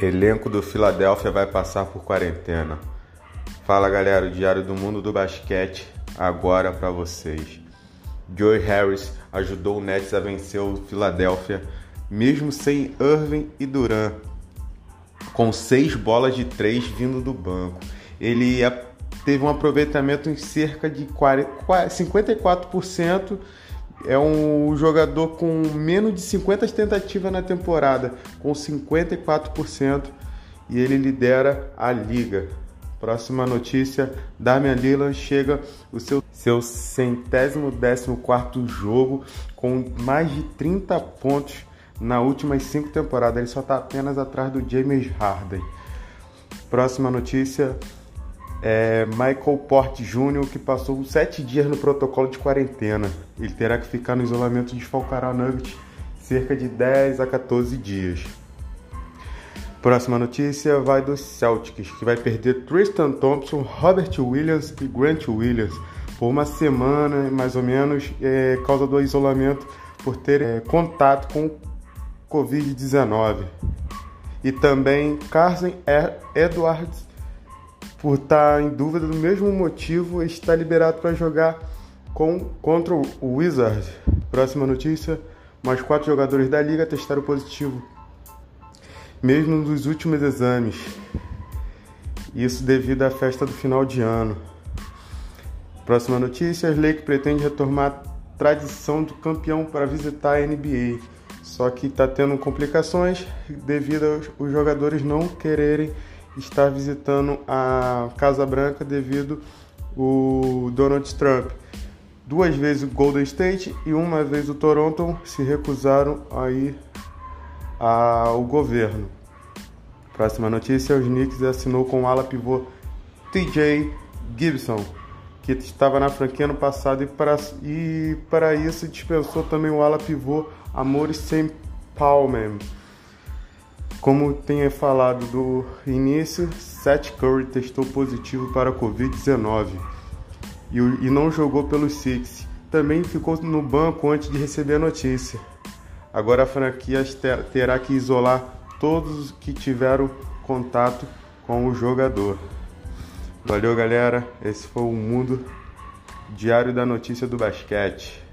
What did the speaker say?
Elenco do Philadelphia vai passar por quarentena. Fala galera, o Diário do Mundo do Basquete agora para vocês. Joey Harris ajudou o Nets a vencer o Philadelphia mesmo sem Irving e Duran, com seis bolas de três vindo do banco. Ele teve um aproveitamento em cerca de 54% é um jogador com menos de 50 tentativas na temporada, com 54%, e ele lidera a liga. Próxima notícia: Damian Lillard chega o seu, seu centésimo décimo quarto jogo com mais de 30 pontos nas últimas cinco temporadas. Ele só está apenas atrás do James Harden. Próxima notícia: é Michael Porte Jr., que passou sete dias no protocolo de quarentena. Ele terá que ficar no isolamento e desfalcará o Nuggets cerca de 10 a 14 dias. Próxima notícia vai dos Celtics, que vai perder Tristan Thompson, Robert Williams e Grant Williams por uma semana, mais ou menos, é, causa do isolamento por ter é, contato com Covid-19. E também Carson Edwards por estar em dúvida do mesmo motivo, está liberado para jogar com, contra o Wizard. Próxima notícia: mais quatro jogadores da liga testaram positivo, mesmo nos últimos exames. Isso devido à festa do final de ano. Próxima notícia: Lake pretende retomar a tradição do campeão para visitar a NBA. Só que está tendo complicações devido aos jogadores não quererem está visitando a Casa Branca devido o Donald Trump. Duas vezes o Golden State e uma vez o Toronto se recusaram a ir ao governo. Próxima notícia: os Knicks assinou com o ala pivô TJ Gibson, que estava na franquia no passado e para, e isso dispensou também o ala pivô Amores Sem Palmer. Como tenha falado do início, Seth Curry testou positivo para a Covid-19 e, e não jogou pelo Six. Também ficou no banco antes de receber a notícia. Agora a franquia terá que isolar todos que tiveram contato com o jogador. Valeu, galera. Esse foi o Mundo Diário da Notícia do Basquete.